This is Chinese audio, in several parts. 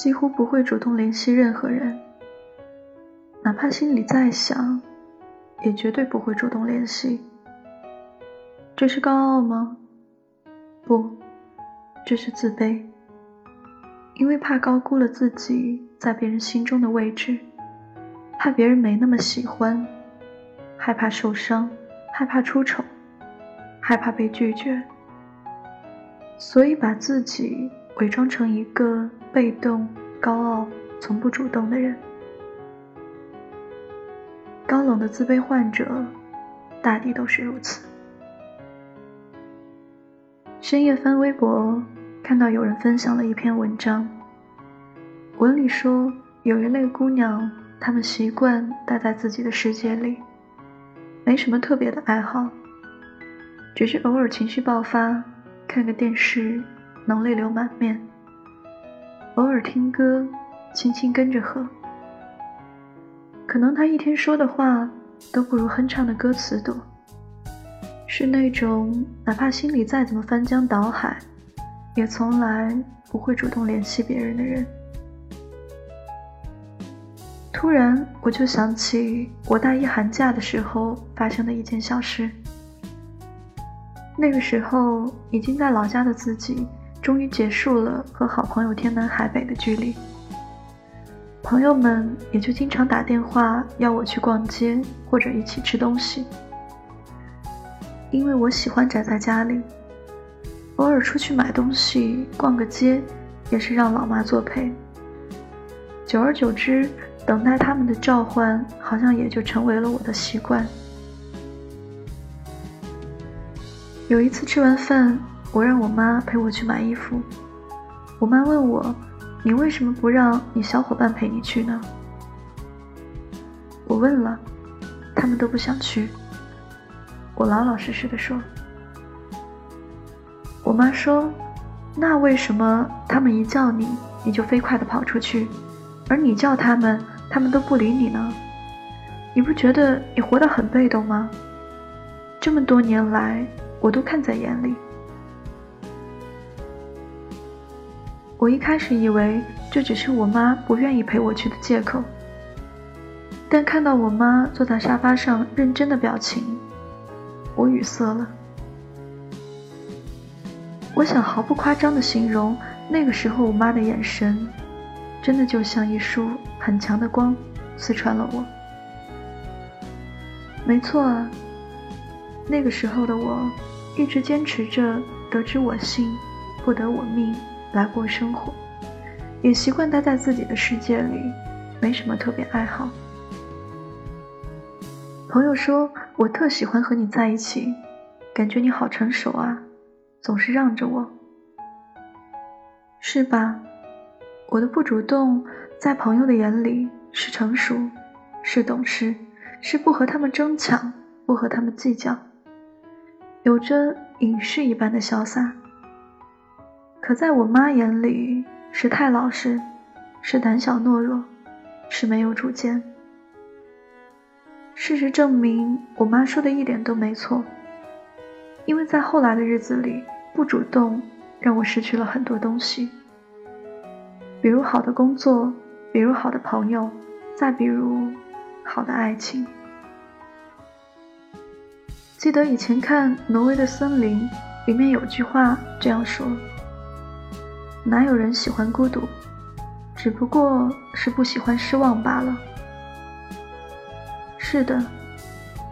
几乎不会主动联系任何人，哪怕心里再想，也绝对不会主动联系。这是高傲吗？不，这是自卑。因为怕高估了自己在别人心中的位置，怕别人没那么喜欢，害怕受伤，害怕出丑，害怕被拒绝，所以把自己伪装成一个被动、高傲、从不主动的人。高冷的自卑患者，大抵都是如此。深夜翻微博。看到有人分享了一篇文章，文里说有一类姑娘，她们习惯待在自己的世界里，没什么特别的爱好，只是偶尔情绪爆发，看个电视能泪流满面；偶尔听歌，轻轻跟着和。可能他一天说的话都不如哼唱的歌词多，是那种哪怕心里再怎么翻江倒海。也从来不会主动联系别人的人。突然，我就想起我大一寒假的时候发生的一件小事。那个时候，已经在老家的自己，终于结束了和好朋友天南海北的距离。朋友们也就经常打电话要我去逛街或者一起吃东西，因为我喜欢宅在家里。偶尔出去买东西、逛个街，也是让老妈作陪。久而久之，等待他们的召唤，好像也就成为了我的习惯。有一次吃完饭，我让我妈陪我去买衣服。我妈问我：“你为什么不让你小伙伴陪你去呢？”我问了，他们都不想去。我老老实实的说。我妈说：“那为什么他们一叫你，你就飞快的跑出去，而你叫他们，他们都不理你呢？你不觉得你活得很被动吗？这么多年来，我都看在眼里。我一开始以为这只是我妈不愿意陪我去的借口，但看到我妈坐在沙发上认真的表情，我语塞了。”我想毫不夸张的形容，那个时候我妈的眼神，真的就像一束很强的光，刺穿了我。没错啊，那个时候的我，一直坚持着得之我幸，不得我命来过生活，也习惯待在自己的世界里，没什么特别爱好。朋友说我特喜欢和你在一起，感觉你好成熟啊。总是让着我，是吧？我的不主动，在朋友的眼里是成熟，是懂事，是不和他们争抢，不和他们计较，有着隐士一般的潇洒。可在我妈眼里，是太老实，是胆小懦弱，是没有主见。事实证明，我妈说的一点都没错。因为在后来的日子里，不主动让我失去了很多东西，比如好的工作，比如好的朋友，再比如好的爱情。记得以前看《挪威的森林》，里面有句话这样说：“哪有人喜欢孤独，只不过是不喜欢失望罢了。”是的。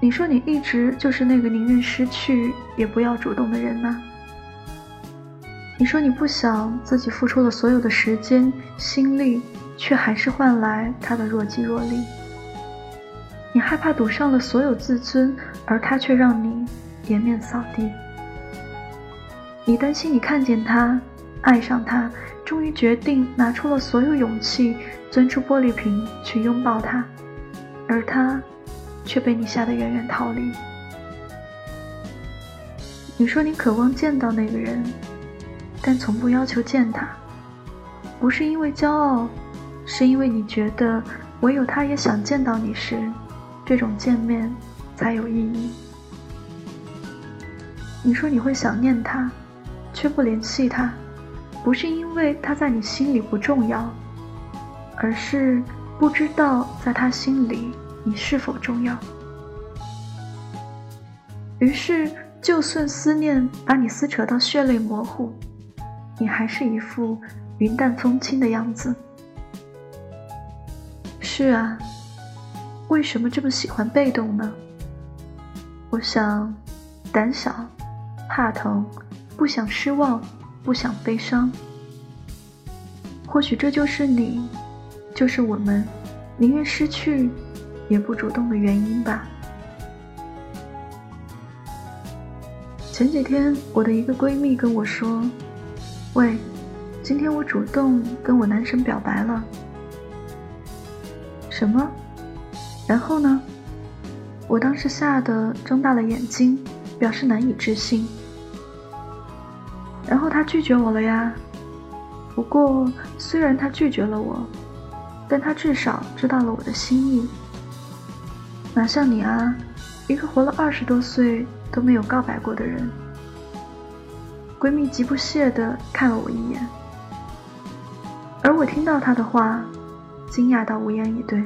你说你一直就是那个宁愿失去也不要主动的人呐？你说你不想自己付出了所有的时间心力，却还是换来他的若即若离。你害怕赌上了所有自尊，而他却让你颜面扫地。你担心你看见他，爱上他，终于决定拿出了所有勇气，钻出玻璃瓶去拥抱他，而他。却被你吓得远远逃离。你说你渴望见到那个人，但从不要求见他，不是因为骄傲，是因为你觉得唯有他也想见到你时，这种见面才有意义。你说你会想念他，却不联系他，不是因为他在你心里不重要，而是不知道在他心里你是否重要。于是，就算思念把你撕扯到血泪模糊，你还是一副云淡风轻的样子。是啊，为什么这么喜欢被动呢？我想，胆小，怕疼，不想失望，不想悲伤。或许这就是你，就是我们，宁愿失去，也不主动的原因吧。前几天，我的一个闺蜜跟我说：“喂，今天我主动跟我男神表白了。”什么？然后呢？我当时吓得睁大了眼睛，表示难以置信。然后他拒绝我了呀。不过，虽然他拒绝了我，但他至少知道了我的心意。哪像你啊，一个活了二十多岁。都没有告白过的人，闺蜜极不屑地看了我一眼，而我听到她的话，惊讶到无言以对。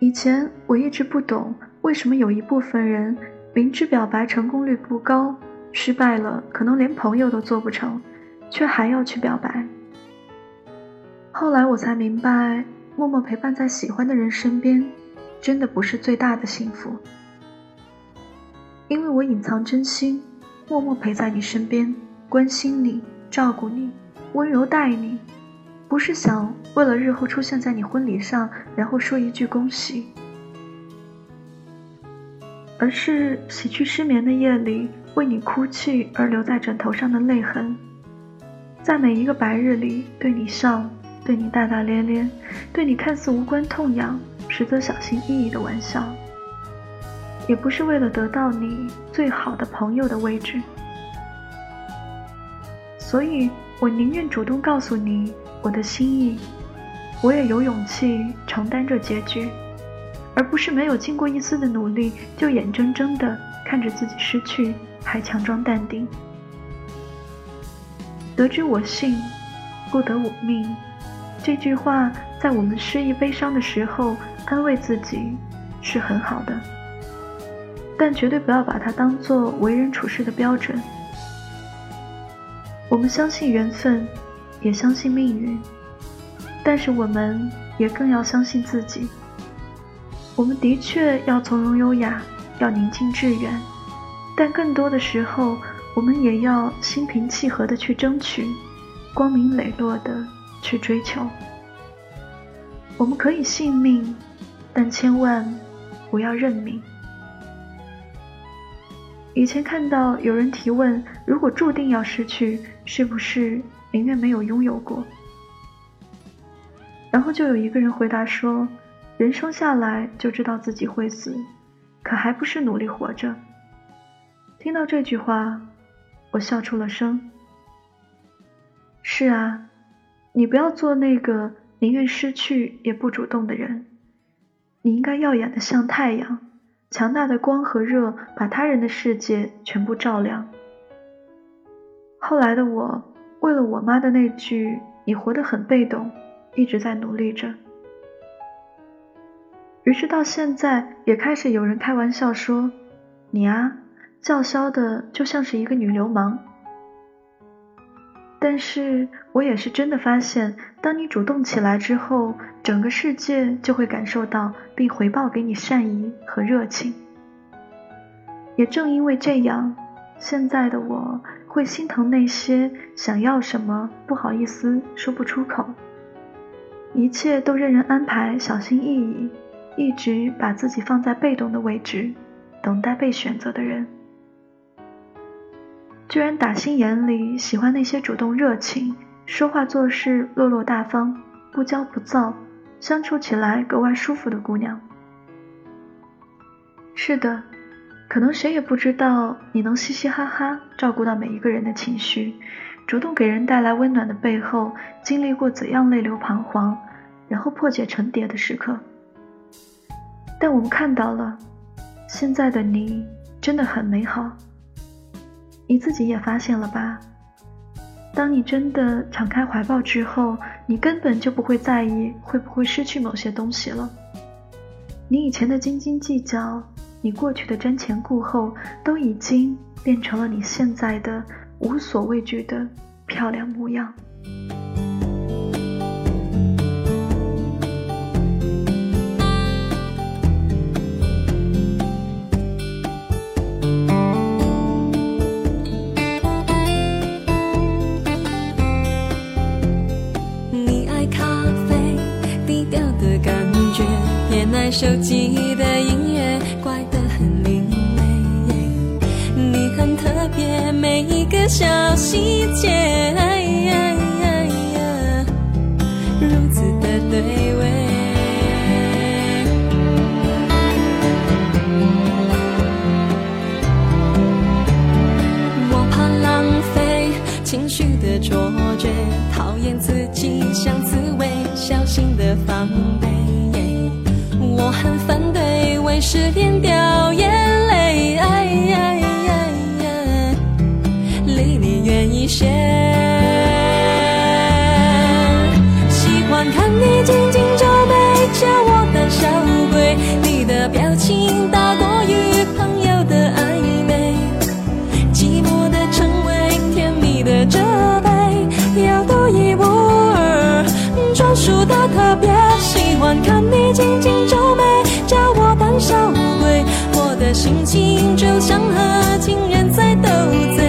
以前我一直不懂，为什么有一部分人明知表白成功率不高，失败了可能连朋友都做不成，却还要去表白。后来我才明白，默默陪伴在喜欢的人身边。真的不是最大的幸福，因为我隐藏真心，默默陪在你身边，关心你，照顾你，温柔待你，不是想为了日后出现在你婚礼上，然后说一句恭喜，而是洗去失眠的夜里为你哭泣而留在枕头上的泪痕，在每一个白日里对你笑，对你大大咧咧，对你看似无关痛痒。实则小心翼翼的玩笑，也不是为了得到你最好的朋友的位置，所以我宁愿主动告诉你我的心意，我也有勇气承担这结局，而不是没有经过一丝的努力就眼睁睁的看着自己失去，还强装淡定。得之我幸，不得我命。这句话在我们失意悲伤的时候。安慰自己是很好的，但绝对不要把它当做为人处事的标准。我们相信缘分，也相信命运，但是我们也更要相信自己。我们的确要从容优雅，要宁静致远，但更多的时候，我们也要心平气和的去争取，光明磊落的去追求。我们可以信命。但千万不要认命。以前看到有人提问：如果注定要失去，是不是宁愿没有拥有过？然后就有一个人回答说：人生下来就知道自己会死，可还不是努力活着。听到这句话，我笑出了声。是啊，你不要做那个宁愿失去也不主动的人。你应该耀眼的像太阳，强大的光和热把他人的世界全部照亮。后来的我，为了我妈的那句“你活得很被动”，一直在努力着。于是到现在，也开始有人开玩笑说：“你啊，叫嚣的就像是一个女流氓。”但是我也是真的发现，当你主动起来之后，整个世界就会感受到并回报给你善意和热情。也正因为这样，现在的我会心疼那些想要什么不好意思说不出口，一切都任人安排、小心翼翼，一直把自己放在被动的位置，等待被选择的人。居然打心眼里喜欢那些主动热情、说话做事落落大方、不骄不躁、相处起来格外舒服的姑娘。是的，可能谁也不知道你能嘻嘻哈哈照顾到每一个人的情绪，主动给人带来温暖的背后，经历过怎样泪流彷徨，然后破茧成蝶的时刻。但我们看到了，现在的你真的很美好。你自己也发现了吧？当你真的敞开怀抱之后，你根本就不会在意会不会失去某些东西了。你以前的斤斤计较，你过去的瞻前顾后，都已经变成了你现在的无所畏惧的漂亮模样。手机的音乐怪得很另类，你很特别，每一个小细节，如此的对味。我怕浪费情绪的错失恋掉眼泪，哎呀呀呀离你远一些。喜欢看你紧紧皱眉，叫我胆小鬼。你的表情大过心情就像和情人在斗嘴，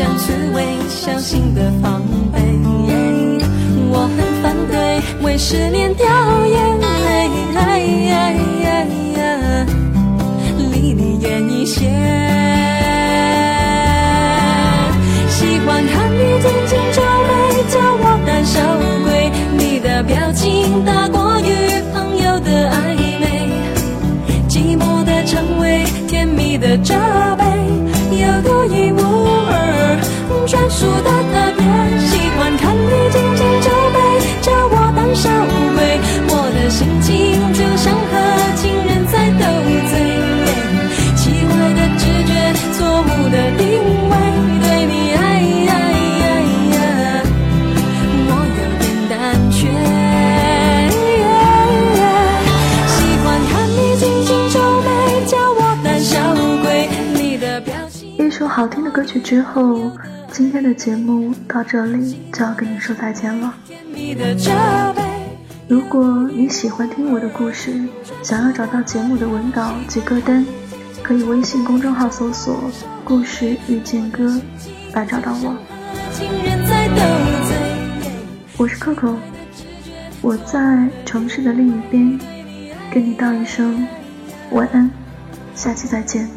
像刺猬，小心的防备。我很反对为失恋掉眼泪，离你远一些。喜欢看你紧紧皱眉，叫我胆小鬼。你的表情大过于朋友的暧昧，寂寞的称谓，甜蜜的责好听的歌曲之后，今天的节目到这里就要跟你说再见了。如果你喜欢听我的故事，想要找到节目的文稿及歌单，可以微信公众号搜索“故事遇见歌”来找到我。我是 Coco，我在城市的另一边，跟你道一声晚安，下期再见。